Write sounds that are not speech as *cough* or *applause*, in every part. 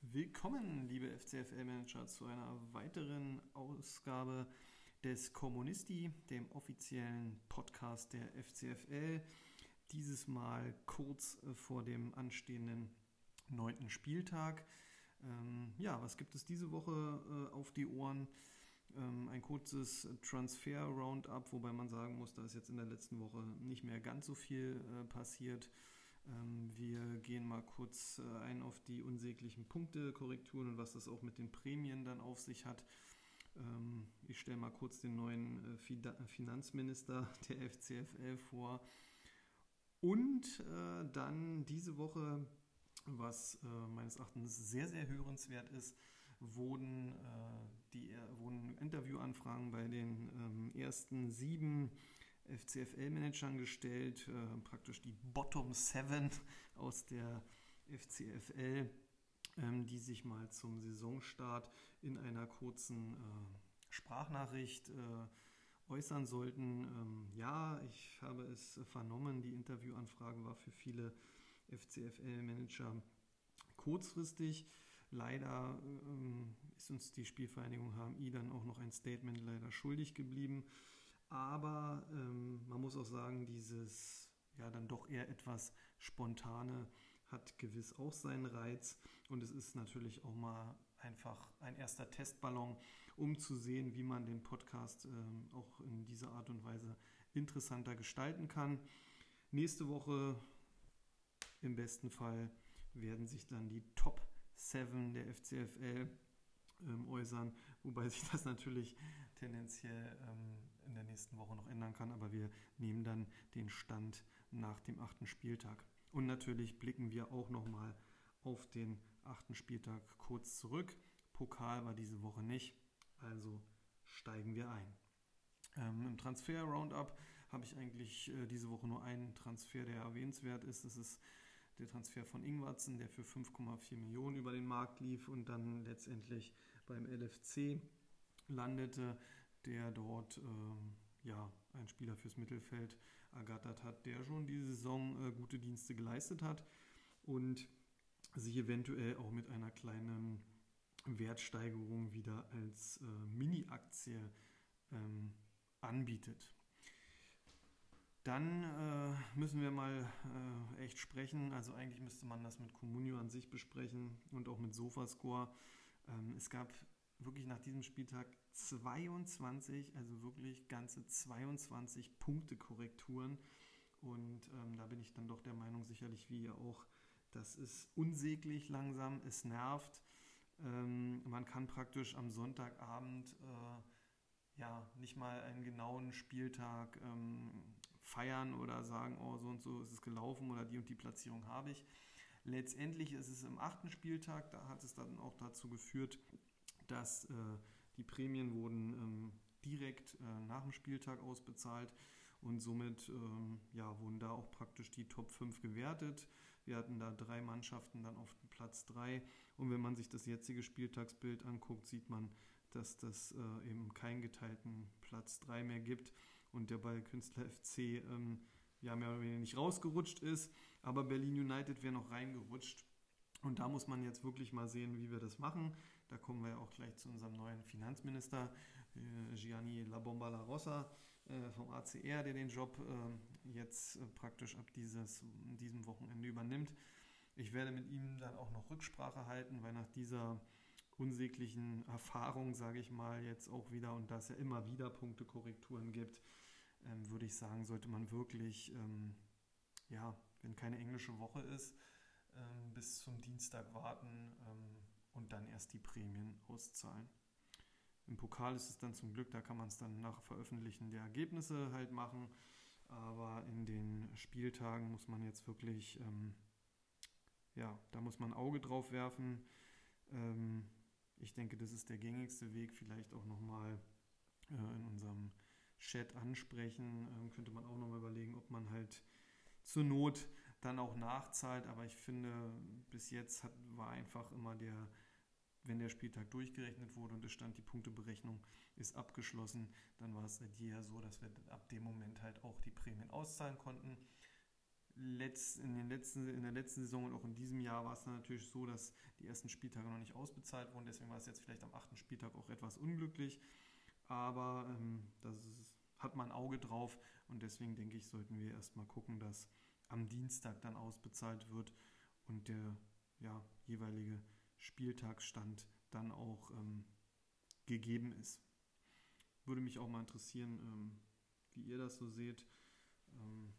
Willkommen, liebe FCFL-Manager, zu einer weiteren Ausgabe des Kommunisti, dem offiziellen Podcast der FCFL. Dieses Mal kurz vor dem anstehenden neunten Spieltag. Ähm, ja, was gibt es diese Woche äh, auf die Ohren? Ähm, ein kurzes Transfer-Roundup, wobei man sagen muss, da ist jetzt in der letzten Woche nicht mehr ganz so viel äh, passiert. Ähm, wir gehen mal kurz äh, ein auf die unsäglichen Punktekorrekturen und was das auch mit den Prämien dann auf sich hat. Ähm, ich stelle mal kurz den neuen äh, Finanzminister *laughs* der FCFL vor. Und äh, dann diese Woche, was meines Erachtens sehr, sehr hörenswert ist, wurden, die, wurden Interviewanfragen bei den ähm, ersten sieben FCFL-Managern gestellt, äh, praktisch die Bottom Seven aus der FCFL, ähm, die sich mal zum Saisonstart in einer kurzen äh, Sprachnachricht äh, äußern sollten. Ähm, ja, ich habe es vernommen, die Interviewanfrage war für viele FCFL-Manager kurzfristig. Leider ähm, ist uns die Spielvereinigung HMI dann auch noch ein Statement leider schuldig geblieben. Aber ähm, man muss auch sagen, dieses ja dann doch eher etwas spontane hat gewiss auch seinen Reiz. Und es ist natürlich auch mal einfach ein erster Testballon, um zu sehen, wie man den Podcast ähm, auch in dieser Art und Weise interessanter gestalten kann. Nächste Woche im besten Fall werden sich dann die Top 7 der FCFL ähm, äußern, wobei sich das natürlich tendenziell ähm, in der nächsten Woche noch ändern kann, aber wir nehmen dann den Stand nach dem achten Spieltag. Und natürlich blicken wir auch nochmal auf den achten Spieltag kurz zurück. Pokal war diese Woche nicht, also steigen wir ein. Ähm, Im Transfer-Roundup habe ich eigentlich äh, diese Woche nur einen Transfer, der erwähnenswert ist. Das ist der Transfer von Ingwatzen, der für 5,4 Millionen über den Markt lief und dann letztendlich beim LFC landete der dort äh, ja, ein Spieler fürs Mittelfeld ergattert hat, der schon diese Saison äh, gute Dienste geleistet hat und sich eventuell auch mit einer kleinen Wertsteigerung wieder als äh, Mini-Aktie ähm, anbietet. Dann äh, müssen wir mal äh, echt sprechen. Also eigentlich müsste man das mit Comunio an sich besprechen und auch mit Sofascore. Ähm, es gab wirklich nach diesem Spieltag 22, also wirklich ganze 22 Punkte Korrekturen. Und ähm, da bin ich dann doch der Meinung, sicherlich wie ihr auch, das ist unsäglich langsam, es nervt. Ähm, man kann praktisch am Sonntagabend äh, ja nicht mal einen genauen Spieltag ähm, feiern oder sagen, oh, so und so ist es gelaufen oder die und die Platzierung habe ich. Letztendlich ist es im achten Spieltag, da hat es dann auch dazu geführt, dass äh, die Prämien wurden ähm, direkt äh, nach dem Spieltag ausbezahlt und somit ähm, ja, wurden da auch praktisch die Top 5 gewertet. Wir hatten da drei Mannschaften dann auf Platz 3 und wenn man sich das jetzige Spieltagsbild anguckt, sieht man, dass das äh, eben keinen geteilten Platz 3 mehr gibt und der bei Künstler FC ähm, ja mehr oder weniger nicht rausgerutscht ist, aber Berlin United wäre noch reingerutscht. Und da muss man jetzt wirklich mal sehen, wie wir das machen. Da kommen wir ja auch gleich zu unserem neuen Finanzminister, äh, Gianni La Bomba La Rossa äh, vom ACR, der den Job äh, jetzt praktisch ab dieses, diesem Wochenende übernimmt. Ich werde mit ihm dann auch noch Rücksprache halten, weil nach dieser unsäglichen Erfahrung, sage ich mal, jetzt auch wieder und da es ja immer wieder Punktekorrekturen gibt, ähm, würde ich sagen, sollte man wirklich, ähm, ja, wenn keine englische Woche ist, ähm, bis zum Dienstag warten und dann erst die Prämien auszahlen. Im Pokal ist es dann zum Glück, da kann man es dann nach Veröffentlichen der Ergebnisse halt machen. Aber in den Spieltagen muss man jetzt wirklich, ähm, ja, da muss man ein Auge drauf werfen. Ähm, ich denke, das ist der gängigste Weg. Vielleicht auch nochmal äh, in unserem Chat ansprechen. Ähm, könnte man auch nochmal überlegen, ob man halt zur Not dann auch nachzahlt. Aber ich finde, bis jetzt hat, war einfach immer der wenn der Spieltag durchgerechnet wurde und es stand, die Punkteberechnung ist abgeschlossen, dann war es seit jeher so, dass wir ab dem Moment halt auch die Prämien auszahlen konnten. Letz, in, den letzten, in der letzten Saison und auch in diesem Jahr war es dann natürlich so, dass die ersten Spieltage noch nicht ausbezahlt wurden. Deswegen war es jetzt vielleicht am achten Spieltag auch etwas unglücklich. Aber ähm, das ist, hat man Auge drauf und deswegen denke ich, sollten wir erstmal gucken, dass am Dienstag dann ausbezahlt wird und der ja, jeweilige Spieltagsstand dann auch ähm, gegeben ist. Würde mich auch mal interessieren, ähm, wie ihr das so seht. Ähm,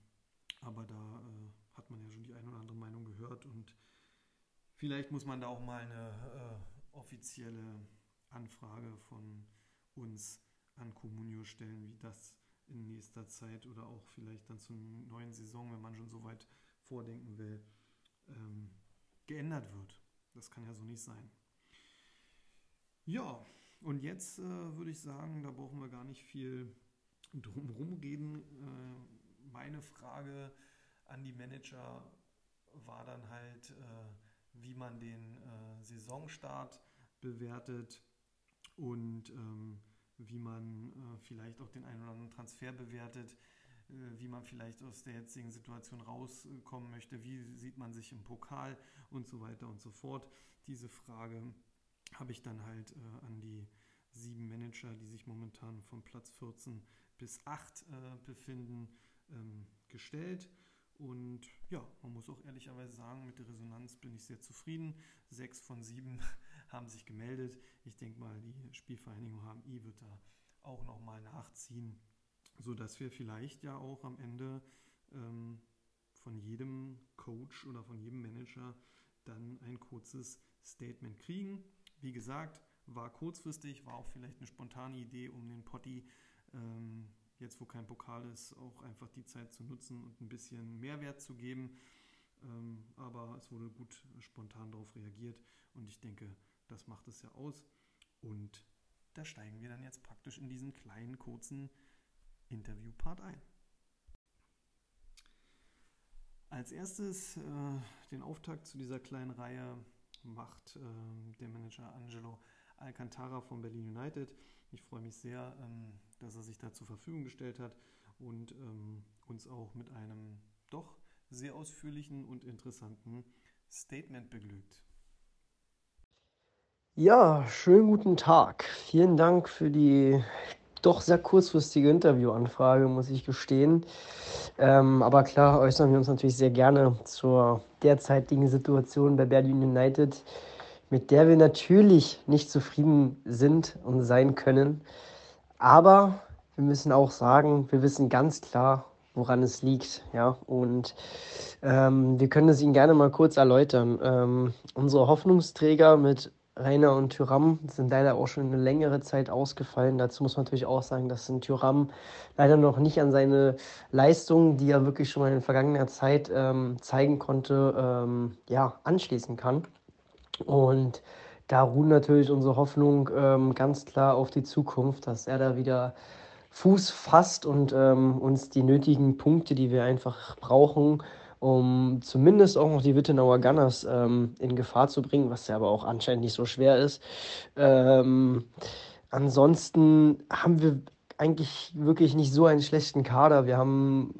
aber da äh, hat man ja schon die eine oder andere Meinung gehört und vielleicht muss man da auch mal eine äh, offizielle Anfrage von uns an Comunio stellen, wie das in nächster Zeit oder auch vielleicht dann zur neuen Saison, wenn man schon so weit vordenken will, ähm, geändert wird. Das kann ja so nicht sein. Ja, und jetzt äh, würde ich sagen, da brauchen wir gar nicht viel drumherum reden. Äh, meine Frage an die Manager war dann halt, äh, wie man den äh, Saisonstart bewertet und ähm, wie man äh, vielleicht auch den einen oder anderen Transfer bewertet, äh, wie man vielleicht aus der jetzigen Situation rauskommen möchte, wie sieht man sich im Pokal und so weiter und so fort. Diese Frage habe ich dann halt äh, an die sieben Manager, die sich momentan von Platz 14 bis 8 äh, befinden, ähm, gestellt. Und ja, man muss auch ehrlicherweise sagen, mit der Resonanz bin ich sehr zufrieden. Sechs von sieben haben sich gemeldet. Ich denke mal, die Spielvereinigung HMI wird da auch nochmal nachziehen, sodass wir vielleicht ja auch am Ende ähm, von jedem Coach oder von jedem Manager dann ein kurzes Statement kriegen. Wie gesagt, war kurzfristig, war auch vielleicht eine spontane Idee, um den Potti ähm, jetzt wo kein Pokal ist, auch einfach die Zeit zu nutzen und ein bisschen Mehrwert zu geben. Ähm, aber es wurde gut spontan darauf reagiert und ich denke, das macht es ja aus. Und da steigen wir dann jetzt praktisch in diesen kleinen, kurzen Interview-Part ein. Als erstes äh, den Auftakt zu dieser kleinen Reihe macht äh, der Manager Angelo Alcantara von Berlin United. Ich freue mich sehr, ähm, dass er sich da zur Verfügung gestellt hat und ähm, uns auch mit einem doch sehr ausführlichen und interessanten Statement beglückt. Ja, schönen guten Tag. Vielen Dank für die doch sehr kurzfristige Interviewanfrage, muss ich gestehen. Ähm, aber klar äußern wir uns natürlich sehr gerne zur derzeitigen Situation bei Berlin United mit der wir natürlich nicht zufrieden sind und sein können. Aber wir müssen auch sagen, wir wissen ganz klar, woran es liegt. Ja? Und ähm, wir können es Ihnen gerne mal kurz erläutern. Ähm, unsere Hoffnungsträger mit Rainer und Tyram sind leider auch schon eine längere Zeit ausgefallen. Dazu muss man natürlich auch sagen, dass ein Tyram leider noch nicht an seine Leistungen, die er wirklich schon mal in vergangener Zeit ähm, zeigen konnte, ähm, ja, anschließen kann. Und da ruhen natürlich unsere Hoffnung ähm, ganz klar auf die Zukunft, dass er da wieder Fuß fasst und ähm, uns die nötigen Punkte, die wir einfach brauchen, um zumindest auch noch die Wittenauer Gunners ähm, in Gefahr zu bringen, was ja aber auch anscheinend nicht so schwer ist. Ähm, ansonsten haben wir eigentlich wirklich nicht so einen schlechten Kader. Wir haben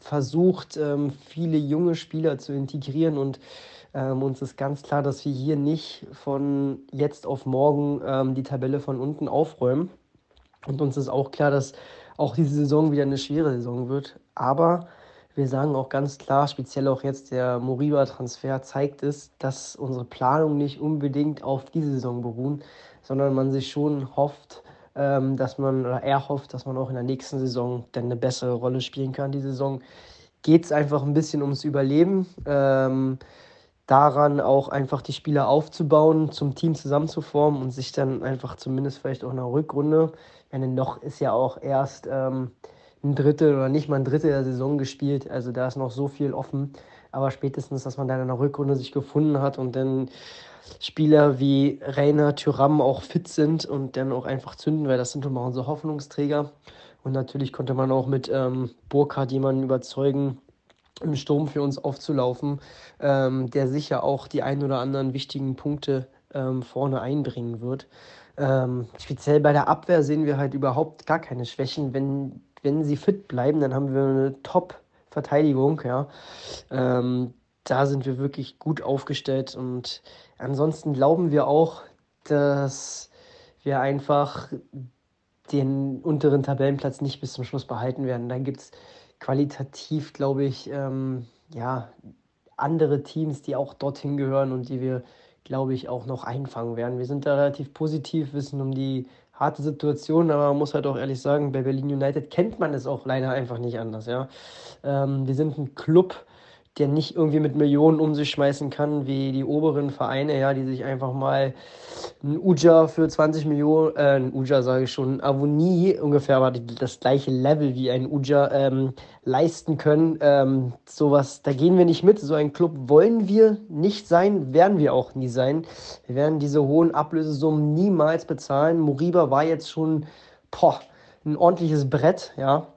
versucht, ähm, viele junge Spieler zu integrieren und ähm, uns ist ganz klar, dass wir hier nicht von jetzt auf morgen ähm, die Tabelle von unten aufräumen. Und uns ist auch klar, dass auch diese Saison wieder eine schwere Saison wird. Aber wir sagen auch ganz klar, speziell auch jetzt der Moriba-Transfer zeigt es, dass unsere Planungen nicht unbedingt auf diese Saison beruhen, sondern man sich schon hofft, ähm, dass man, oder er hofft, dass man auch in der nächsten Saison dann eine bessere Rolle spielen kann. Die Saison geht es einfach ein bisschen ums Überleben. Ähm, daran auch einfach die Spieler aufzubauen, zum Team zusammenzuformen und sich dann einfach zumindest vielleicht auch in der Rückrunde, wenn noch ist ja auch erst ähm, ein Drittel oder nicht mal ein Drittel der Saison gespielt, also da ist noch so viel offen, aber spätestens, dass man dann in der Rückrunde sich gefunden hat und dann Spieler wie Rainer, Tyram auch fit sind und dann auch einfach zünden, weil das sind immer unsere Hoffnungsträger. Und natürlich konnte man auch mit ähm, Burkhardt jemanden überzeugen, im Sturm für uns aufzulaufen, ähm, der sicher auch die ein oder anderen wichtigen Punkte ähm, vorne einbringen wird. Ähm, speziell bei der Abwehr sehen wir halt überhaupt gar keine Schwächen. Wenn, wenn sie fit bleiben, dann haben wir eine Top-Verteidigung. Ja. Ähm, da sind wir wirklich gut aufgestellt und ansonsten glauben wir auch, dass wir einfach den unteren Tabellenplatz nicht bis zum Schluss behalten werden. Dann gibt es qualitativ, glaube ich, ähm, ja, andere Teams, die auch dorthin gehören und die wir, glaube ich, auch noch einfangen werden. Wir sind da relativ positiv, wissen um die harte Situation, aber man muss halt auch ehrlich sagen, bei Berlin United kennt man es auch leider einfach nicht anders. Ja? Ähm, wir sind ein Club, der nicht irgendwie mit Millionen um sich schmeißen kann, wie die oberen Vereine, ja, die sich einfach mal ein Uja für 20 Millionen, äh, ein Uja sage ich schon, ein Avonie, ungefähr aber das gleiche Level wie ein Uja ähm, leisten können. Ähm, sowas, da gehen wir nicht mit. So ein Club wollen wir nicht sein, werden wir auch nie sein. Wir werden diese hohen Ablösesummen niemals bezahlen. Moriba war jetzt schon, boah, ein ordentliches Brett, ja.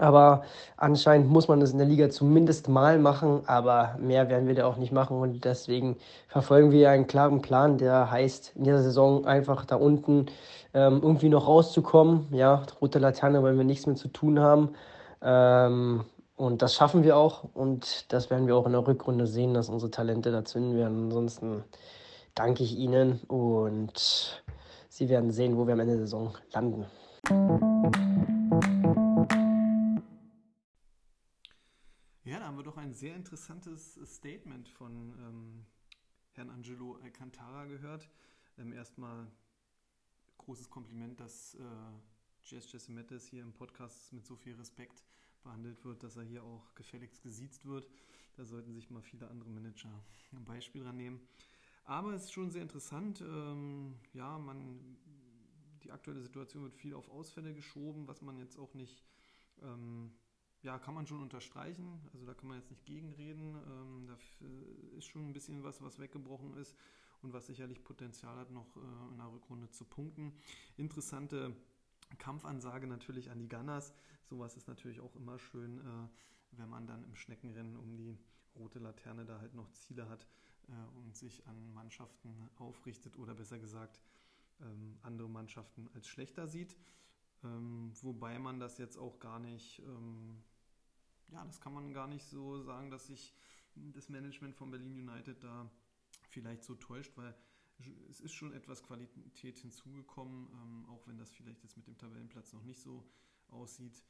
Aber anscheinend muss man das in der Liga zumindest mal machen, aber mehr werden wir da auch nicht machen und deswegen verfolgen wir einen klaren Plan, der heißt, in dieser Saison einfach da unten ähm, irgendwie noch rauszukommen. Ja, rote Laterne wollen wir nichts mehr zu tun haben. Ähm, und das schaffen wir auch und das werden wir auch in der Rückrunde sehen, dass unsere Talente da zünden werden. Ansonsten danke ich Ihnen und Sie werden sehen, wo wir am Ende der Saison landen. Ein sehr interessantes Statement von ähm, Herrn Angelo Alcantara gehört. Ähm, erstmal großes Kompliment, dass äh, Jess Jessimettes hier im Podcast mit so viel Respekt behandelt wird, dass er hier auch gefälligst gesiezt wird. Da sollten sich mal viele andere Manager ein Beispiel dran nehmen. Aber es ist schon sehr interessant. Ähm, ja, man, die aktuelle Situation wird viel auf Ausfälle geschoben, was man jetzt auch nicht ähm, ja, kann man schon unterstreichen. Also da kann man jetzt nicht gegenreden. Ähm, da ist schon ein bisschen was, was weggebrochen ist und was sicherlich Potenzial hat, noch äh, in der Rückrunde zu punkten. Interessante Kampfansage natürlich an die Gunners. Sowas ist natürlich auch immer schön, äh, wenn man dann im Schneckenrennen um die rote Laterne da halt noch Ziele hat äh, und sich an Mannschaften aufrichtet oder besser gesagt ähm, andere Mannschaften als schlechter sieht. Ähm, wobei man das jetzt auch gar nicht ähm, ja, das kann man gar nicht so sagen, dass sich das Management von Berlin United da vielleicht so täuscht, weil es ist schon etwas Qualität hinzugekommen, ähm, auch wenn das vielleicht jetzt mit dem Tabellenplatz noch nicht so aussieht.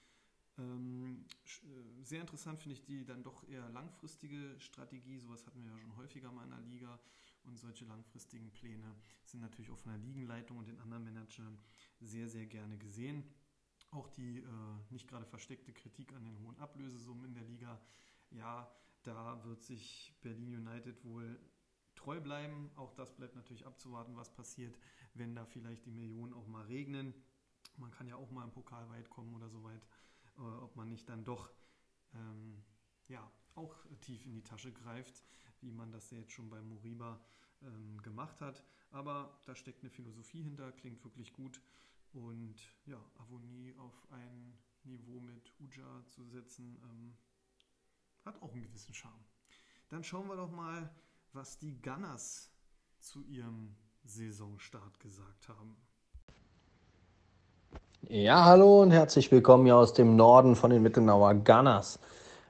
Ähm, äh, sehr interessant finde ich die dann doch eher langfristige Strategie. Sowas hatten wir ja schon häufiger mal in der Liga. Und solche langfristigen Pläne sind natürlich auch von der Ligenleitung und den anderen Managern sehr, sehr gerne gesehen. Auch die äh, nicht gerade versteckte Kritik an den hohen Ablösesummen in der Liga. Ja, da wird sich Berlin United wohl treu bleiben. Auch das bleibt natürlich abzuwarten, was passiert, wenn da vielleicht die Millionen auch mal regnen. Man kann ja auch mal im Pokal weit kommen oder so weit, äh, ob man nicht dann doch ähm, ja, auch tief in die Tasche greift, wie man das jetzt schon bei Moriba ähm, gemacht hat. Aber da steckt eine Philosophie hinter, klingt wirklich gut. Und ja, Avonie auf ein Niveau mit Uja zu setzen, ähm, hat auch einen gewissen Charme. Dann schauen wir doch mal, was die Gunners zu ihrem Saisonstart gesagt haben. Ja, hallo und herzlich willkommen hier aus dem Norden von den Mittelnauer Gunners.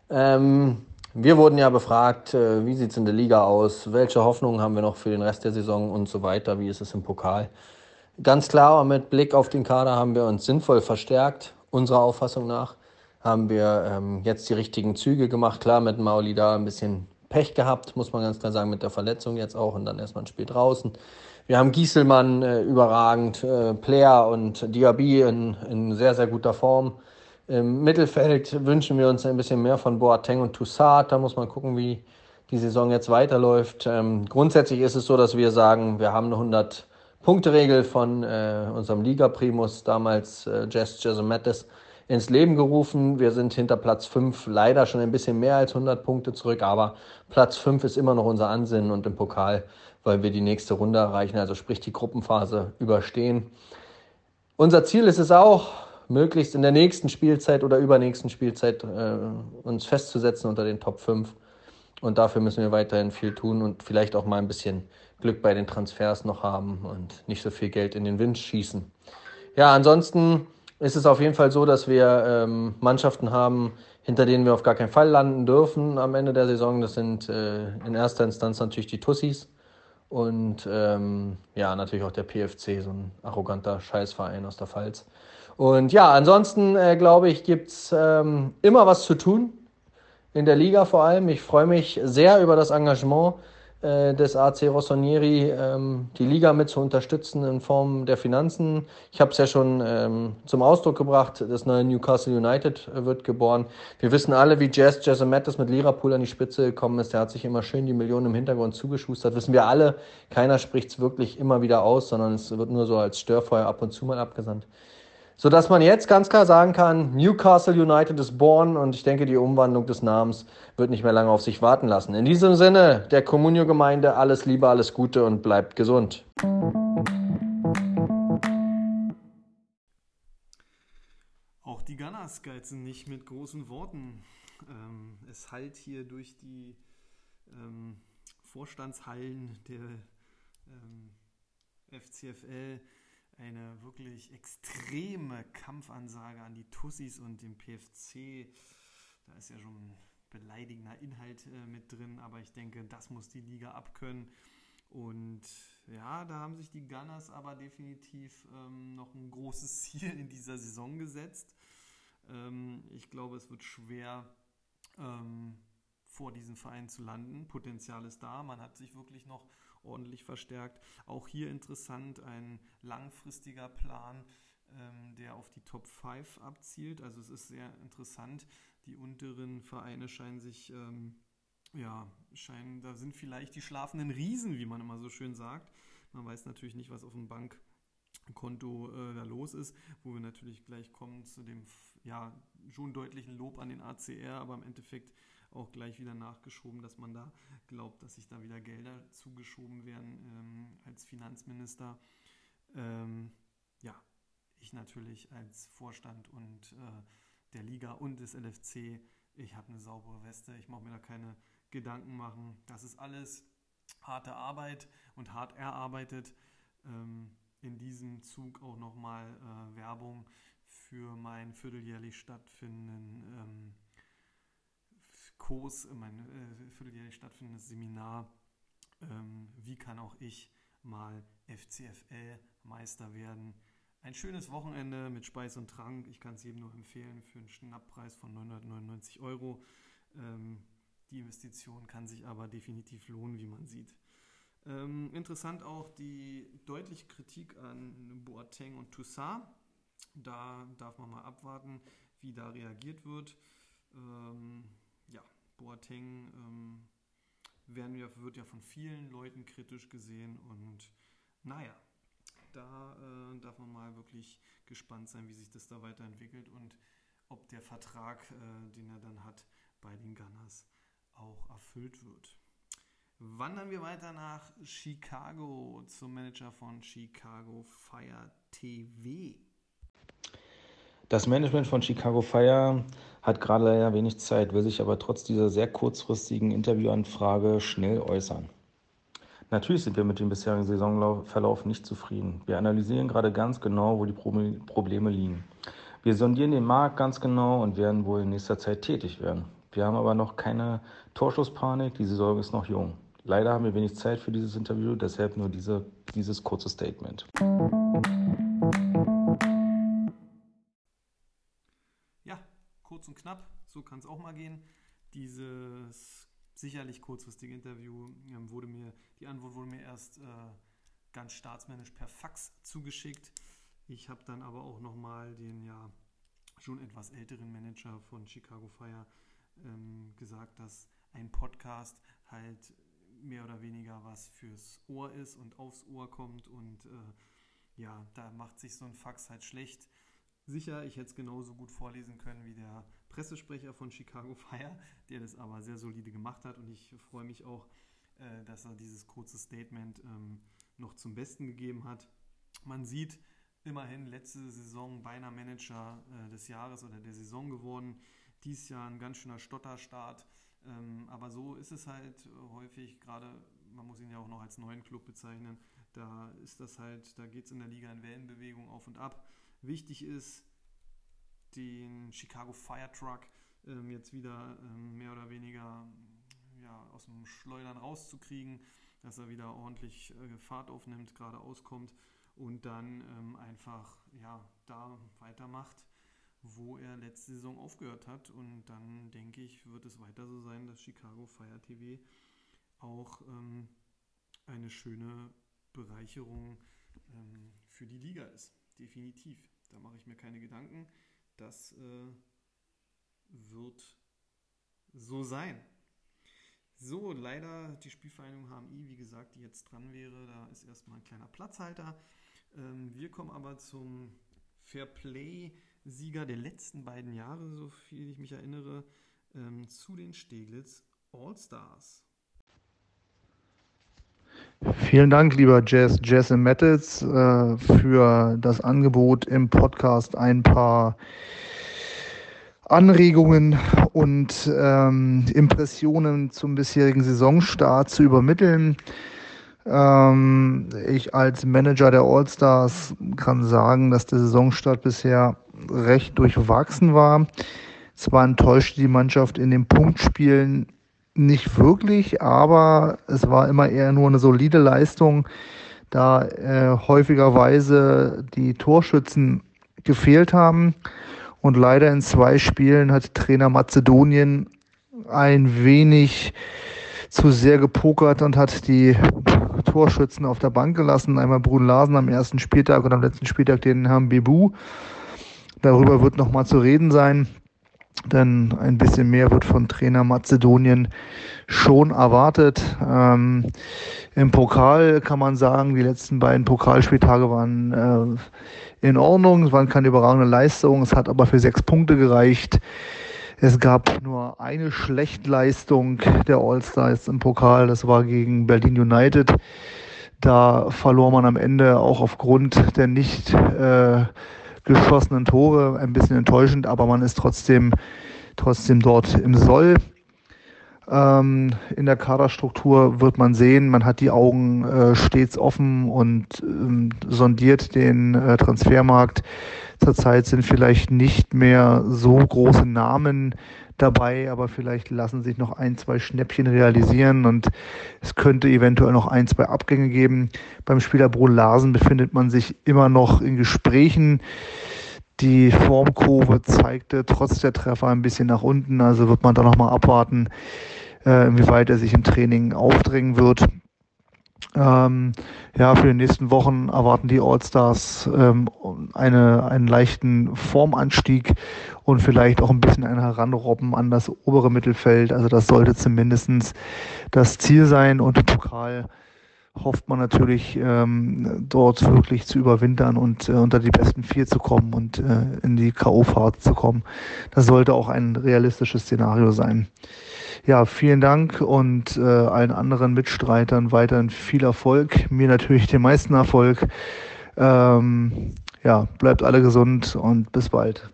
Ähm, wir wurden ja befragt, äh, wie sieht es in der Liga aus, welche Hoffnungen haben wir noch für den Rest der Saison und so weiter, wie ist es im Pokal. Ganz klar, mit Blick auf den Kader haben wir uns sinnvoll verstärkt. Unserer Auffassung nach haben wir ähm, jetzt die richtigen Züge gemacht. Klar, mit Mauli da ein bisschen Pech gehabt, muss man ganz klar sagen, mit der Verletzung jetzt auch und dann erstmal ein Spiel draußen. Wir haben Gieselmann äh, überragend, äh, Player und Diaby in, in sehr, sehr guter Form. Im Mittelfeld wünschen wir uns ein bisschen mehr von Boateng und Toussaint. Da muss man gucken, wie die Saison jetzt weiterläuft. Ähm, grundsätzlich ist es so, dass wir sagen, wir haben eine 100 Punkteregel von äh, unserem Liga-Primus, damals äh, Jess Jesumettes, ins Leben gerufen. Wir sind hinter Platz 5 leider schon ein bisschen mehr als 100 Punkte zurück, aber Platz 5 ist immer noch unser Ansinnen und im Pokal, weil wir die nächste Runde erreichen, also sprich die Gruppenphase überstehen. Unser Ziel ist es auch, möglichst in der nächsten Spielzeit oder übernächsten Spielzeit äh, uns festzusetzen unter den Top 5 Und dafür müssen wir weiterhin viel tun und vielleicht auch mal ein bisschen Glück bei den Transfers noch haben und nicht so viel Geld in den Wind schießen. Ja, ansonsten ist es auf jeden Fall so, dass wir ähm, Mannschaften haben, hinter denen wir auf gar keinen Fall landen dürfen am Ende der Saison. Das sind äh, in erster Instanz natürlich die Tussis und ähm, ja, natürlich auch der PFC, so ein arroganter Scheißverein aus der Pfalz. Und ja, ansonsten äh, glaube ich, gibt's ähm, immer was zu tun in der Liga vor allem. Ich freue mich sehr über das Engagement äh, des AC Rossonieri, ähm, die Liga mit zu unterstützen in Form der Finanzen. Ich habe es ja schon ähm, zum Ausdruck gebracht, das neue Newcastle United wird geboren. Wir wissen alle, wie Jazz Jazz Mattis mit Liverpool an die Spitze gekommen ist. Der hat sich immer schön die Millionen im Hintergrund zugeschustert. Wissen wir alle, keiner spricht es wirklich immer wieder aus, sondern es wird nur so als Störfeuer ab und zu mal abgesandt sodass man jetzt ganz klar sagen kann, Newcastle United ist born und ich denke, die Umwandlung des Namens wird nicht mehr lange auf sich warten lassen. In diesem Sinne, der Communio-Gemeinde, alles Liebe, alles Gute und bleibt gesund. Auch die Gunners geizen nicht mit großen Worten. Ähm, es hallt hier durch die ähm, Vorstandshallen der ähm, FCFL eine wirklich extreme Kampfansage an die Tussis und den PFC. Da ist ja schon beleidigender Inhalt äh, mit drin, aber ich denke, das muss die Liga abkönnen. Und ja, da haben sich die Gunners aber definitiv ähm, noch ein großes *laughs* Ziel in dieser Saison gesetzt. Ähm, ich glaube, es wird schwer, ähm, vor diesem Verein zu landen. Potenzial ist da. Man hat sich wirklich noch ordentlich verstärkt. Auch hier interessant ein langfristiger Plan, ähm, der auf die Top 5 abzielt. Also es ist sehr interessant. Die unteren Vereine scheinen sich, ähm, ja, scheinen, da sind vielleicht die schlafenden Riesen, wie man immer so schön sagt. Man weiß natürlich nicht, was auf dem Bankkonto äh, da los ist, wo wir natürlich gleich kommen zu dem ja schon deutlichen Lob an den ACR, aber im Endeffekt auch gleich wieder nachgeschoben, dass man da glaubt, dass sich da wieder Gelder zugeschoben werden ähm, als Finanzminister. Ähm, ja, ich natürlich als Vorstand und äh, der Liga und des LFC, ich habe eine saubere Weste, ich mache mir da keine Gedanken machen. Das ist alles harte Arbeit und hart erarbeitet. Ähm, in diesem Zug auch nochmal äh, Werbung für meinen vierteljährlich stattfindenden ähm, Kurs, mein äh, vierteljährlich stattfindendes Seminar, ähm, wie kann auch ich mal FCFL-Meister werden. Ein schönes Wochenende mit Speis und Trank. Ich kann es jedem nur empfehlen für einen Schnapppreis von 999 Euro. Ähm, die Investition kann sich aber definitiv lohnen, wie man sieht. Ähm, interessant auch die deutliche Kritik an Boateng und Toussaint. Da darf man mal abwarten, wie da reagiert wird. Ähm, Boateng ähm, werden wir, wird ja von vielen Leuten kritisch gesehen und naja, da äh, darf man mal wirklich gespannt sein, wie sich das da weiterentwickelt und ob der Vertrag, äh, den er dann hat bei den Gunners, auch erfüllt wird. Wandern wir weiter nach Chicago zum Manager von Chicago Fire TV. Das Management von Chicago Fire hat gerade leider wenig Zeit, will sich aber trotz dieser sehr kurzfristigen Interviewanfrage schnell äußern. Natürlich sind wir mit dem bisherigen Saisonverlauf nicht zufrieden. Wir analysieren gerade ganz genau, wo die Probleme liegen. Wir sondieren den Markt ganz genau und werden wohl in nächster Zeit tätig werden. Wir haben aber noch keine Torschusspanik, die Saison ist noch jung. Leider haben wir wenig Zeit für dieses Interview, deshalb nur diese, dieses kurze Statement. Kurz und knapp, so kann es auch mal gehen. Dieses sicherlich kurzfristige Interview ähm, wurde mir, die Antwort wurde mir erst äh, ganz staatsmännisch per Fax zugeschickt. Ich habe dann aber auch nochmal den ja schon etwas älteren Manager von Chicago Fire ähm, gesagt, dass ein Podcast halt mehr oder weniger was fürs Ohr ist und aufs Ohr kommt und äh, ja, da macht sich so ein Fax halt schlecht sicher. Ich hätte es genauso gut vorlesen können wie der Pressesprecher von Chicago Fire, der das aber sehr solide gemacht hat. Und ich freue mich auch, äh, dass er dieses kurze Statement ähm, noch zum Besten gegeben hat. Man sieht immerhin letzte Saison beinahe Manager äh, des Jahres oder der Saison geworden. Dies Jahr ein ganz schöner Stotterstart. Ähm, aber so ist es halt häufig, gerade, man muss ihn ja auch noch als neuen Club bezeichnen, da ist das halt, da geht es in der Liga in Wellenbewegung auf und ab. Wichtig ist, den Chicago Fire Truck ähm, jetzt wieder ähm, mehr oder weniger ja, aus dem Schleudern rauszukriegen, dass er wieder ordentlich äh, Fahrt aufnimmt, gerade auskommt und dann ähm, einfach ja, da weitermacht, wo er letzte Saison aufgehört hat. Und dann denke ich, wird es weiter so sein, dass Chicago Fire TV auch ähm, eine schöne Bereicherung ähm, für die Liga ist. Definitiv. Da mache ich mir keine Gedanken. Das äh, wird so sein. So, leider die Spielvereinigung HMI, wie gesagt, die jetzt dran wäre, da ist erstmal ein kleiner Platzhalter. Ähm, wir kommen aber zum Fairplay-Sieger der letzten beiden Jahre, so viel ich mich erinnere, ähm, zu den Steglitz All-Stars. Vielen Dank, lieber Jazz, Jazz and Metals, äh, für das Angebot im Podcast ein paar Anregungen und ähm, Impressionen zum bisherigen Saisonstart zu übermitteln. Ähm, ich als Manager der All-Stars kann sagen, dass der Saisonstart bisher recht durchwachsen war. Zwar enttäuschte die Mannschaft in den Punktspielen nicht wirklich, aber es war immer eher nur eine solide Leistung, da äh, häufigerweise die Torschützen gefehlt haben. Und leider in zwei Spielen hat Trainer Mazedonien ein wenig zu sehr gepokert und hat die Torschützen auf der Bank gelassen. Einmal Brun Larsen am ersten Spieltag und am letzten Spieltag den Herrn Bebu. Darüber wird nochmal zu reden sein, denn ein bisschen mehr wird von Trainer Mazedonien schon erwartet. Ähm, Im Pokal kann man sagen, die letzten beiden Pokalspieltage waren äh, in Ordnung. Es waren keine überragende Leistung. Es hat aber für sechs Punkte gereicht. Es gab nur eine Schlechtleistung der All-Stars im Pokal. Das war gegen Berlin United. Da verlor man am Ende auch aufgrund der nicht äh, geschossenen Tore. Ein bisschen enttäuschend, aber man ist trotzdem, trotzdem dort im Soll. Ähm, in der Kaderstruktur wird man sehen, man hat die Augen äh, stets offen und ähm, sondiert den äh, Transfermarkt. Zurzeit sind vielleicht nicht mehr so große Namen dabei, aber vielleicht lassen sich noch ein, zwei Schnäppchen realisieren und es könnte eventuell noch ein, zwei Abgänge geben. Beim Spieler Bro Larsen befindet man sich immer noch in Gesprächen. Die Formkurve zeigte trotz der Treffer ein bisschen nach unten, also wird man da nochmal abwarten, äh, inwieweit er sich im Training aufdrängen wird. Ähm, ja, für die nächsten Wochen erwarten die All-Stars ähm, eine, einen leichten Formanstieg und vielleicht auch ein bisschen ein Heranrobben an das obere Mittelfeld. Also das sollte zumindestens das Ziel sein und im Pokal hofft man natürlich, ähm, dort wirklich zu überwintern und äh, unter die besten vier zu kommen und äh, in die K.O.-Fahrt zu kommen. Das sollte auch ein realistisches Szenario sein. Ja, vielen Dank und äh, allen anderen Mitstreitern weiterhin viel Erfolg. Mir natürlich den meisten Erfolg. Ähm, ja, bleibt alle gesund und bis bald.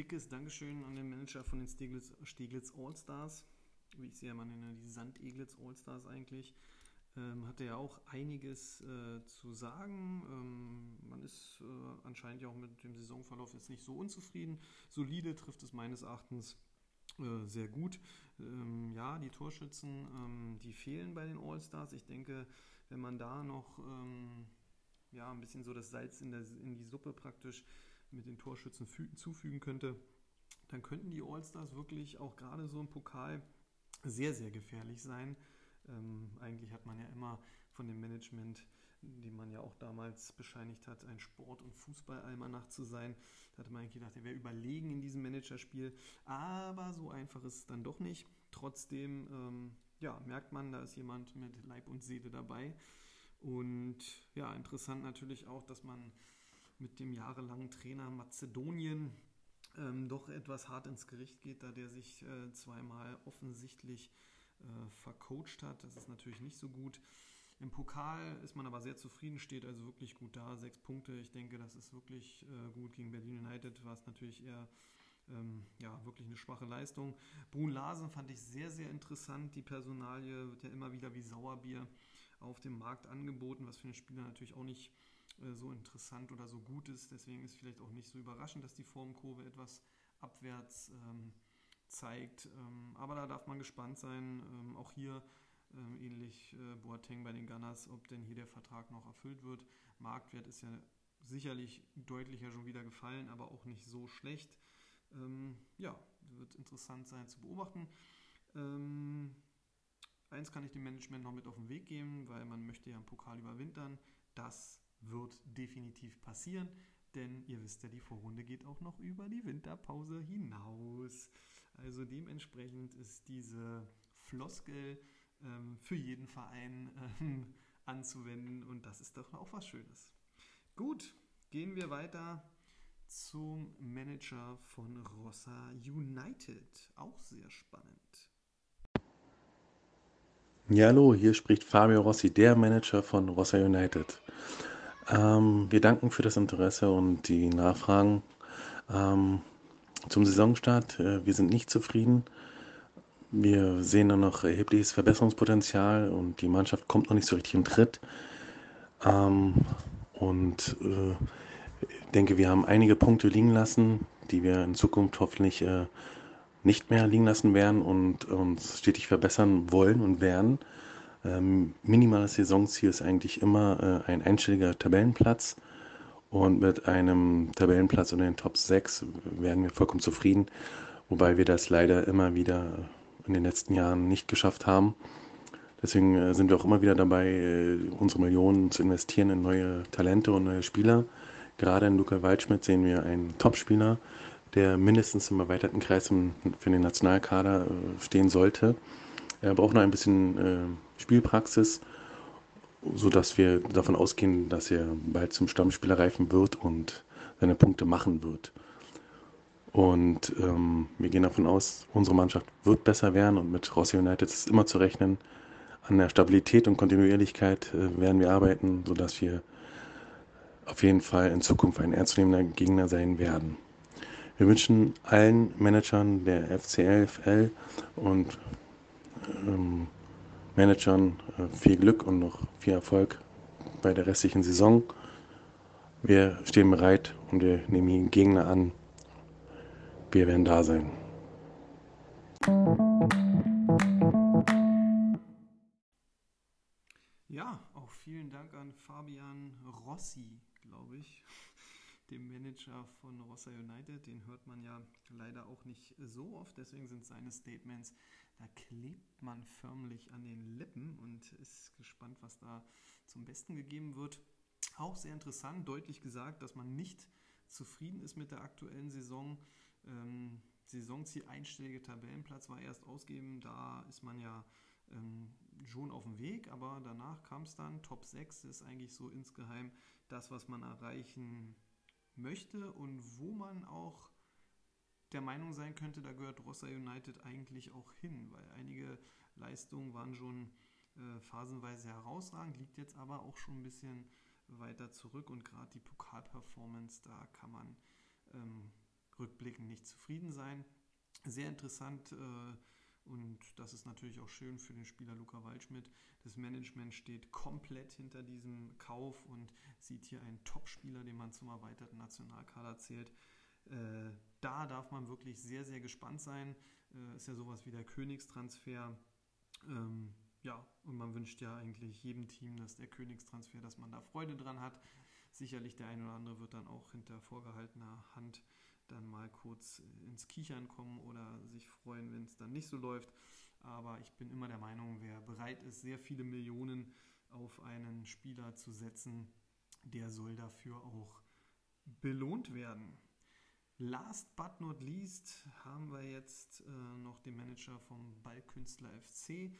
dickes Dankeschön an den Manager von den Steglitz, Steglitz All-Stars. Wie ich sehe, man nennt die Sand-Eglitz All-Stars eigentlich. Ähm, hatte ja auch einiges äh, zu sagen. Ähm, man ist äh, anscheinend ja auch mit dem Saisonverlauf jetzt nicht so unzufrieden. Solide trifft es meines Erachtens äh, sehr gut. Ähm, ja, die Torschützen, ähm, die fehlen bei den All-Stars. Ich denke, wenn man da noch ähm, ja, ein bisschen so das Salz in, der, in die Suppe praktisch mit den Torschützen zufügen könnte, dann könnten die All-Stars wirklich auch gerade so im Pokal sehr, sehr gefährlich sein. Ähm, eigentlich hat man ja immer von dem Management, dem man ja auch damals bescheinigt hat, ein Sport- und Fußballalmanach zu sein, da hatte man eigentlich gedacht, er wäre überlegen in diesem Managerspiel. Aber so einfach ist es dann doch nicht. Trotzdem ähm, ja, merkt man, da ist jemand mit Leib und Seele dabei. Und ja, interessant natürlich auch, dass man mit dem jahrelangen Trainer Mazedonien ähm, doch etwas hart ins Gericht geht, da der sich äh, zweimal offensichtlich äh, vercoacht hat. Das ist natürlich nicht so gut. Im Pokal ist man aber sehr zufrieden, steht also wirklich gut da. Sechs Punkte, ich denke, das ist wirklich äh, gut gegen Berlin United, war es natürlich eher ähm, ja, wirklich eine schwache Leistung. Brun Larsen fand ich sehr, sehr interessant. Die Personalie wird ja immer wieder wie Sauerbier auf dem Markt angeboten, was für den Spieler natürlich auch nicht so interessant oder so gut ist. Deswegen ist vielleicht auch nicht so überraschend, dass die Formkurve etwas abwärts ähm, zeigt. Ähm, aber da darf man gespannt sein. Ähm, auch hier ähm, ähnlich äh, Boateng bei den Gunners, ob denn hier der Vertrag noch erfüllt wird. Marktwert ist ja sicherlich deutlicher schon wieder gefallen, aber auch nicht so schlecht. Ähm, ja, wird interessant sein zu beobachten. Ähm, eins kann ich dem Management noch mit auf den Weg geben, weil man möchte ja im Pokal überwintern. Das wird definitiv passieren, denn ihr wisst ja, die Vorrunde geht auch noch über die Winterpause hinaus. Also dementsprechend ist diese Floskel ähm, für jeden Verein ähm, *laughs* anzuwenden und das ist doch auch was Schönes. Gut, gehen wir weiter zum Manager von Rossa United. Auch sehr spannend. Ja, hallo, hier spricht Fabio Rossi, der Manager von Rossa United. Ähm, wir danken für das Interesse und die Nachfragen ähm, zum Saisonstart. Äh, wir sind nicht zufrieden. Wir sehen da noch erhebliches Verbesserungspotenzial und die Mannschaft kommt noch nicht so richtig im Tritt. Ähm, und äh, ich denke, wir haben einige Punkte liegen lassen, die wir in Zukunft hoffentlich äh, nicht mehr liegen lassen werden und uns stetig verbessern wollen und werden. Ähm, minimales Saisonziel ist eigentlich immer äh, ein einstelliger Tabellenplatz. Und mit einem Tabellenplatz unter den Top 6 werden wir vollkommen zufrieden, wobei wir das leider immer wieder in den letzten Jahren nicht geschafft haben. Deswegen äh, sind wir auch immer wieder dabei, äh, unsere Millionen zu investieren in neue Talente und neue Spieler. Gerade in Luca Waldschmidt sehen wir einen Topspieler, der mindestens im erweiterten Kreis für den Nationalkader äh, stehen sollte. Er braucht noch ein bisschen Spielpraxis, sodass wir davon ausgehen, dass er bald zum Stammspieler reifen wird und seine Punkte machen wird. Und ähm, wir gehen davon aus, unsere Mannschaft wird besser werden und mit Rossi United ist immer zu rechnen. An der Stabilität und Kontinuierlichkeit äh, werden wir arbeiten, sodass wir auf jeden Fall in Zukunft ein ernstzunehmender Gegner sein werden. Wir wünschen allen Managern der FCLFL und ähm, Managern äh, viel Glück und noch viel Erfolg bei der restlichen Saison. Wir stehen bereit und wir nehmen den Gegner an, wir werden da sein. Ja, auch vielen Dank an Fabian Rossi, glaube ich, *laughs* dem Manager von Rossa United. Den hört man ja leider auch nicht so oft, deswegen sind seine Statements, da klebt man förmlich an den Lippen und ist gespannt, was da zum Besten gegeben wird. Auch sehr interessant, deutlich gesagt, dass man nicht zufrieden ist mit der aktuellen Saison. Ähm, Saisonziel einstellige Tabellenplatz war erst ausgeben, da ist man ja ähm, schon auf dem Weg, aber danach kam es dann. Top 6 ist eigentlich so insgeheim das, was man erreichen möchte und wo man auch der Meinung sein könnte, da gehört Rossa United eigentlich auch hin, weil einige Leistungen waren schon äh, phasenweise herausragend, liegt jetzt aber auch schon ein bisschen weiter zurück und gerade die Pokalperformance, da kann man ähm, rückblickend nicht zufrieden sein. Sehr interessant äh, und das ist natürlich auch schön für den Spieler Luca Waldschmidt. Das Management steht komplett hinter diesem Kauf und sieht hier einen Top-Spieler, den man zum erweiterten Nationalkader zählt. Äh, da darf man wirklich sehr, sehr gespannt sein. Äh, ist ja sowas wie der Königstransfer. Ähm, ja, und man wünscht ja eigentlich jedem Team, dass der Königstransfer, dass man da Freude dran hat. Sicherlich der eine oder andere wird dann auch hinter vorgehaltener Hand dann mal kurz ins Kichern kommen oder sich freuen, wenn es dann nicht so läuft. Aber ich bin immer der Meinung, wer bereit ist, sehr viele Millionen auf einen Spieler zu setzen, der soll dafür auch belohnt werden. Last but not least haben wir jetzt äh, noch den Manager vom Ballkünstler FC.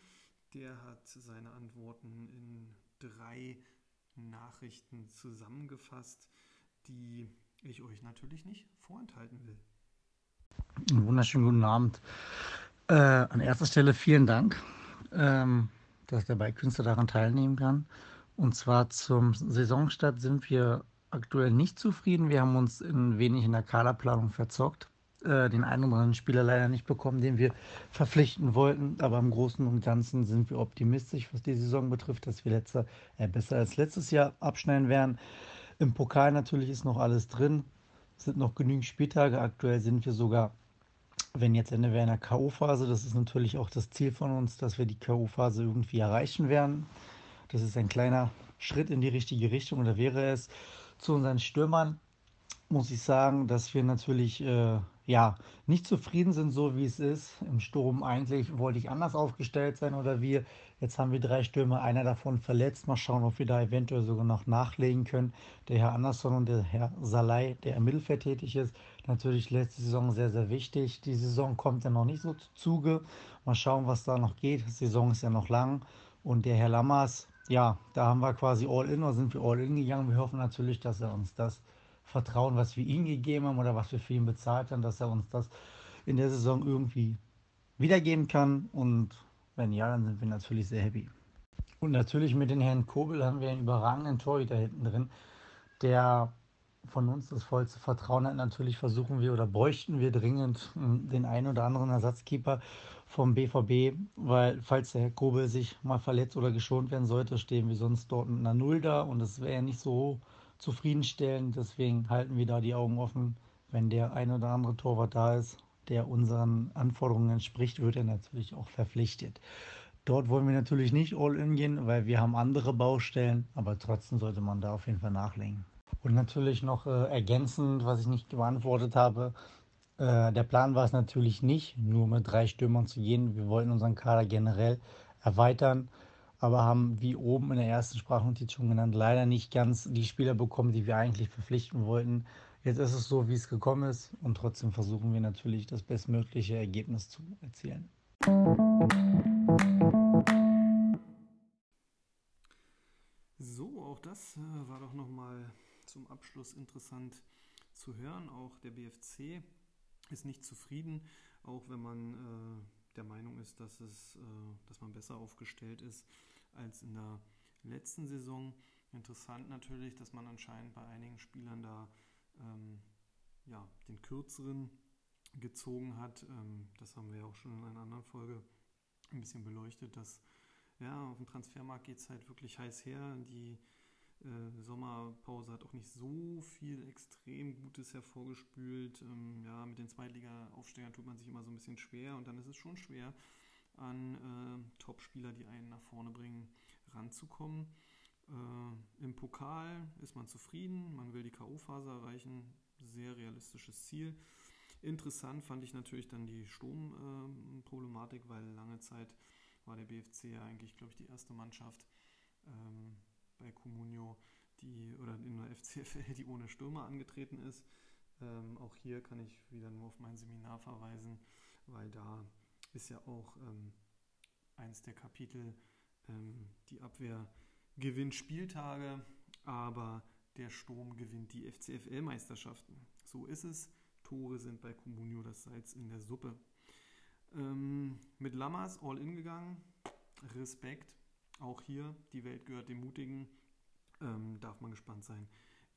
Der hat seine Antworten in drei Nachrichten zusammengefasst, die ich euch natürlich nicht vorenthalten will. Einen wunderschönen guten Abend. Äh, an erster Stelle vielen Dank, ähm, dass der Ballkünstler daran teilnehmen kann. Und zwar zum Saisonstart sind wir aktuell nicht zufrieden. Wir haben uns ein wenig in der Kaderplanung verzockt. Äh, den einen oder anderen Spieler leider nicht bekommen, den wir verpflichten wollten. Aber im Großen und Ganzen sind wir optimistisch, was die Saison betrifft, dass wir letzter, äh, besser als letztes Jahr abschneiden werden. Im Pokal natürlich ist noch alles drin. Es sind noch genügend Spieltage. Aktuell sind wir sogar, wenn jetzt Ende wäre, in der K.O.-Phase. Das ist natürlich auch das Ziel von uns, dass wir die K.O.-Phase irgendwie erreichen werden. Das ist ein kleiner Schritt in die richtige Richtung. Da wäre es zu unseren Stürmern, muss ich sagen, dass wir natürlich äh, ja, nicht zufrieden sind, so wie es ist. Im Sturm eigentlich wollte ich anders aufgestellt sein oder wir. Jetzt haben wir drei Stürmer, einer davon verletzt. Mal schauen, ob wir da eventuell sogar noch nachlegen können. Der Herr Andersson und der Herr Salai, der im Mittelfeld tätig ist. Natürlich letzte Saison sehr, sehr wichtig. Die Saison kommt ja noch nicht so zu Zuge. Mal schauen, was da noch geht. Die Saison ist ja noch lang. Und der Herr Lammers, ja, da haben wir quasi All-In oder sind wir All-In gegangen. Wir hoffen natürlich, dass er uns das Vertrauen, was wir ihm gegeben haben oder was wir für ihn bezahlt haben, dass er uns das in der Saison irgendwie wiedergeben kann. Und wenn ja, dann sind wir natürlich sehr happy. Und natürlich mit den Herrn Kobel haben wir einen überragenden Torhüter hinten drin, der von uns das vollste Vertrauen hat. Natürlich versuchen wir oder bräuchten wir dringend den einen oder anderen Ersatzkeeper vom BVB, weil falls der Herr Kobel sich mal verletzt oder geschont werden sollte, stehen wir sonst dort mit einer Null da und das wäre nicht so zufriedenstellend. Deswegen halten wir da die Augen offen. Wenn der ein oder andere Torwart da ist, der unseren Anforderungen entspricht, wird er natürlich auch verpflichtet. Dort wollen wir natürlich nicht all in gehen, weil wir haben andere Baustellen, aber trotzdem sollte man da auf jeden Fall nachlegen. Und natürlich noch äh, ergänzend, was ich nicht beantwortet habe, äh, der Plan war es natürlich nicht, nur mit drei Stürmern zu gehen. Wir wollten unseren Kader generell erweitern aber haben, wie oben in der ersten Sprachnotiz schon genannt, leider nicht ganz die Spieler bekommen, die wir eigentlich verpflichten wollten. Jetzt ist es so, wie es gekommen ist und trotzdem versuchen wir natürlich das bestmögliche Ergebnis zu erzielen. So, auch das äh, war doch nochmal zum Abschluss interessant zu hören. Auch der BFC ist nicht zufrieden, auch wenn man äh, der Meinung ist, dass, es, äh, dass man besser aufgestellt ist als in der letzten Saison. Interessant natürlich, dass man anscheinend bei einigen Spielern da ähm, ja, den kürzeren gezogen hat. Ähm, das haben wir ja auch schon in einer anderen Folge ein bisschen beleuchtet, dass ja, auf dem Transfermarkt geht es halt wirklich heiß her. Die äh, Sommerpause hat auch nicht so viel extrem Gutes hervorgespült. Ähm, ja, mit den Zweitliga-Aufsteigern tut man sich immer so ein bisschen schwer und dann ist es schon schwer, an äh, Top-Spieler, die einen nach vorne bringen, ranzukommen. Äh, Im Pokal ist man zufrieden, man will die K.O.-Phase erreichen, sehr realistisches Ziel. Interessant fand ich natürlich dann die Sturmproblematik, weil lange Zeit war der BFC ja eigentlich, glaube ich, die erste Mannschaft ähm, bei Comunio, die oder in der FCFL, die ohne Stürmer angetreten ist. Ähm, auch hier kann ich wieder nur auf mein Seminar verweisen, weil da ist ja auch ähm, eins der Kapitel, ähm, die Abwehr gewinnt Spieltage, aber der Sturm gewinnt die FCFL-Meisterschaften. So ist es. Tore sind bei Comunio das Salz in der Suppe. Ähm, mit Lammers all in gegangen. Respekt. Auch hier, die Welt gehört dem Mutigen. Ähm, darf man gespannt sein,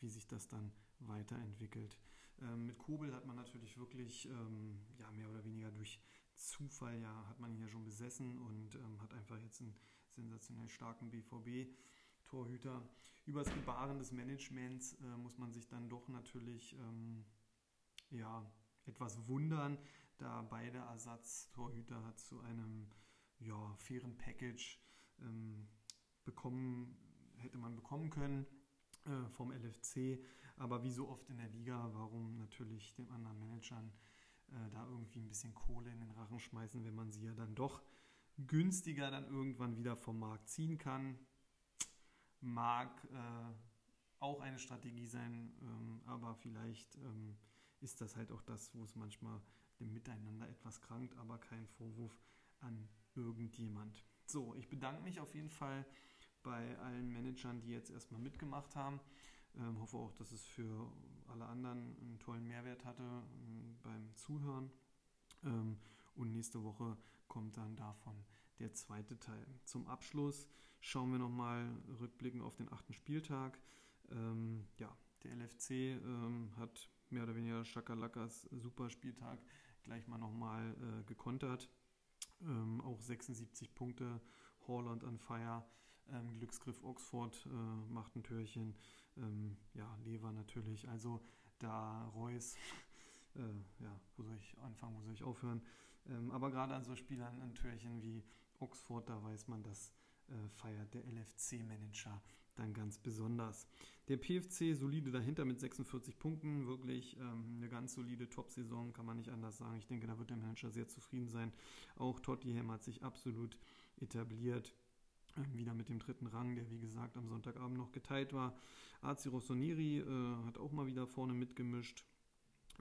wie sich das dann weiterentwickelt. Ähm, mit Kobel hat man natürlich wirklich ähm, ja, mehr oder weniger durch Zufall ja, hat man ihn ja schon besessen und ähm, hat einfach jetzt einen sensationell starken BVB-Torhüter. Über das Gebaren des Managements äh, muss man sich dann doch natürlich ähm, ja, etwas wundern, da beide Ersatztorhüter zu einem ja, fairen Package ähm, bekommen, hätte man bekommen können äh, vom LFC. Aber wie so oft in der Liga, warum natürlich den anderen Managern äh, da irgendwie ein bisschen Kohle in den Rachen schmeißen, wenn man sie ja dann doch günstiger dann irgendwann wieder vom Markt ziehen kann. Mag äh, auch eine Strategie sein, ähm, aber vielleicht ähm, ist das halt auch das, wo es manchmal dem Miteinander etwas krankt, aber kein Vorwurf an irgendjemand. So, ich bedanke mich auf jeden Fall bei allen Managern, die jetzt erstmal mitgemacht haben. Ähm, hoffe auch, dass es für alle anderen einen tollen Mehrwert hatte ähm, beim Zuhören. Ähm, und nächste Woche kommt dann davon der zweite Teil. Zum Abschluss schauen wir nochmal rückblickend auf den achten Spieltag. Ähm, ja, der LFC ähm, hat mehr oder weniger Schakalakas super Spieltag gleich mal nochmal äh, gekontert. Ähm, auch 76 Punkte, Holland an Fire, ähm, Glücksgriff Oxford äh, macht ein Türchen, ähm, ja, Lever natürlich. Also da Reus, *laughs* äh, ja, wo soll ich anfangen, wo soll ich aufhören? Ähm, aber gerade an so Spielern ein Türchen wie Oxford, da weiß man, das äh, feiert der LFC-Manager dann ganz besonders. Der PFC solide dahinter mit 46 Punkten, wirklich ähm, eine ganz solide Top-Saison, kann man nicht anders sagen. Ich denke, da wird der Manager sehr zufrieden sein. Auch Tottenham hat sich absolut etabliert. Ähm, wieder mit dem dritten Rang, der wie gesagt am Sonntagabend noch geteilt war. AC Rossoneri äh, hat auch mal wieder vorne mitgemischt.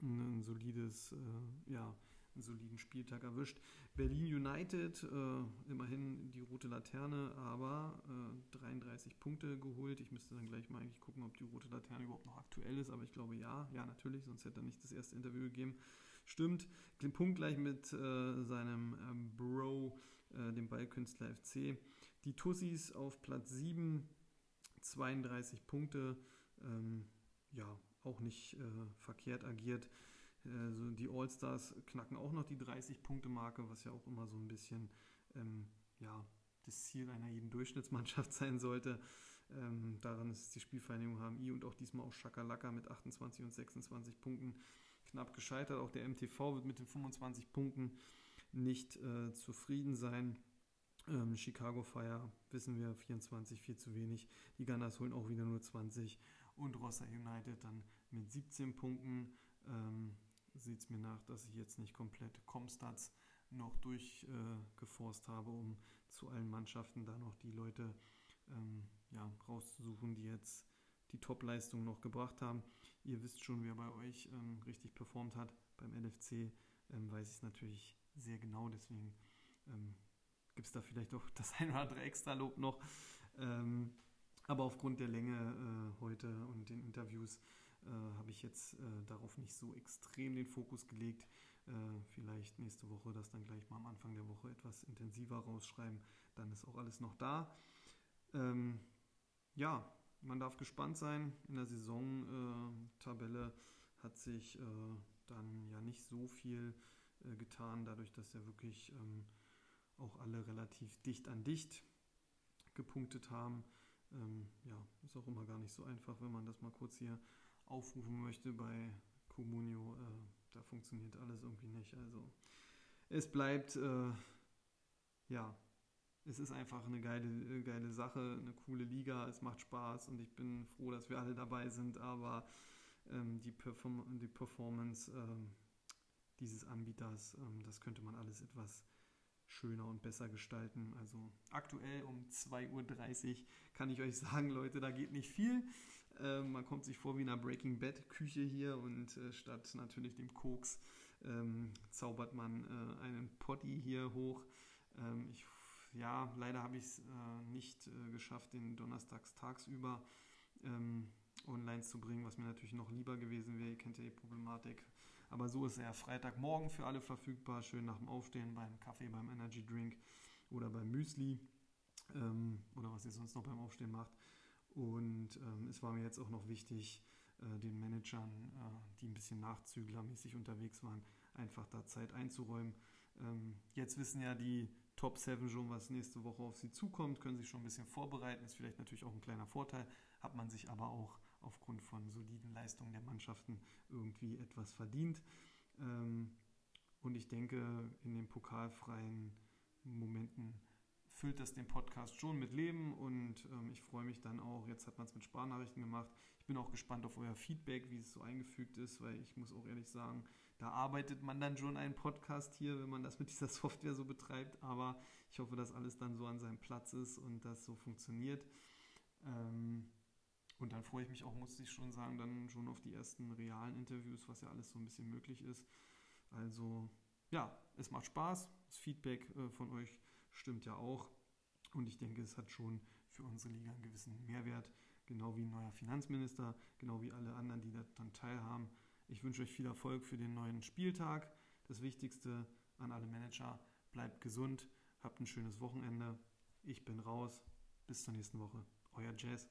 Ein, ein solides, äh, ja, einen soliden Spieltag erwischt. Berlin United, äh, immerhin die rote Laterne, aber äh, 33 Punkte geholt. Ich müsste dann gleich mal eigentlich gucken, ob die rote Laterne überhaupt noch aktuell ist, aber ich glaube ja, ja natürlich, sonst hätte er nicht das erste Interview gegeben. Stimmt, Punkt gleich mit äh, seinem ähm, Bro, äh, dem Ballkünstler FC. Die Tussis auf Platz 7, 32 Punkte. Ähm, ja, auch nicht äh, verkehrt agiert. Also die All-Stars knacken auch noch die 30-Punkte-Marke, was ja auch immer so ein bisschen ähm, ja, das Ziel einer jeden Durchschnittsmannschaft *laughs* sein sollte. Ähm, daran ist die Spielvereinigung HMI und auch diesmal auch Schakalaka mit 28 und 26 Punkten knapp gescheitert. Auch der MTV wird mit den 25 Punkten nicht äh, zufrieden sein. Ähm, Chicago Fire wissen wir 24, viel zu wenig. Die Gunners holen auch wieder nur 20 und Rossa United dann mit 17 Punkten. Ähm, sieht es mir nach, dass ich jetzt nicht komplett Comstats noch durchgeforst äh, habe, um zu allen Mannschaften da noch die Leute ähm, ja, rauszusuchen, die jetzt die Top-Leistung noch gebracht haben. Ihr wisst schon, wer bei euch ähm, richtig performt hat. Beim LFC ähm, weiß ich es natürlich sehr genau, deswegen ähm, gibt es da vielleicht auch *laughs* das ein oder andere Extra-Lob noch. Ähm, aber aufgrund der Länge äh, heute und den Interviews äh, habe ich jetzt äh, darauf nicht so extrem den Fokus gelegt. Äh, vielleicht nächste Woche das dann gleich mal am Anfang der Woche etwas intensiver rausschreiben. Dann ist auch alles noch da. Ähm, ja, man darf gespannt sein. In der Saison-Tabelle hat sich äh, dann ja nicht so viel äh, getan, dadurch, dass ja wirklich ähm, auch alle relativ dicht an dicht gepunktet haben. Ähm, ja, ist auch immer gar nicht so einfach, wenn man das mal kurz hier aufrufen möchte bei Comunio, äh, da funktioniert alles irgendwie nicht. Also es bleibt, äh, ja, es ist einfach eine geile, äh, geile Sache, eine coole Liga, es macht Spaß und ich bin froh, dass wir alle dabei sind, aber ähm, die, Perform die Performance ähm, dieses Anbieters, ähm, das könnte man alles etwas schöner und besser gestalten. Also aktuell um 2.30 Uhr kann ich euch sagen, Leute, da geht nicht viel. Ähm, man kommt sich vor wie in einer Breaking Bad Küche hier und äh, statt natürlich dem Koks ähm, zaubert man äh, einen Potty hier hoch. Ähm, ich, ja, leider habe ich es äh, nicht äh, geschafft, den donnerstags tagsüber ähm, online zu bringen, was mir natürlich noch lieber gewesen wäre. Ihr kennt ja die Problematik. Aber so ist er Freitagmorgen für alle verfügbar, schön nach dem Aufstehen beim Kaffee, beim Energy Drink oder beim Müsli ähm, oder was ihr sonst noch beim Aufstehen macht. Und ähm, es war mir jetzt auch noch wichtig, äh, den Managern, äh, die ein bisschen nachzüglermäßig unterwegs waren, einfach da Zeit einzuräumen. Ähm, jetzt wissen ja die Top 7 schon, was nächste Woche auf sie zukommt, können sich schon ein bisschen vorbereiten. Ist vielleicht natürlich auch ein kleiner Vorteil, hat man sich aber auch aufgrund von soliden Leistungen der Mannschaften irgendwie etwas verdient. Ähm, und ich denke, in den pokalfreien Momenten füllt das den Podcast schon mit Leben und ähm, ich freue mich dann auch. Jetzt hat man es mit Sparnachrichten gemacht. Ich bin auch gespannt auf euer Feedback, wie es so eingefügt ist, weil ich muss auch ehrlich sagen, da arbeitet man dann schon einen Podcast hier, wenn man das mit dieser *laughs* Software so betreibt. Aber ich hoffe, dass alles dann so an seinem Platz ist und das so funktioniert. Ähm, und dann freue ich mich auch, muss ich schon sagen, dann schon auf die ersten realen Interviews, was ja alles so ein bisschen möglich ist. Also ja, es macht Spaß. Das Feedback äh, von euch stimmt ja auch. Und ich denke, es hat schon für unsere Liga einen gewissen Mehrwert, genau wie ein neuer Finanzminister, genau wie alle anderen, die daran teilhaben. Ich wünsche euch viel Erfolg für den neuen Spieltag. Das Wichtigste an alle Manager, bleibt gesund, Habt ein schönes Wochenende. Ich bin raus. Bis zur nächsten Woche. Euer Jazz.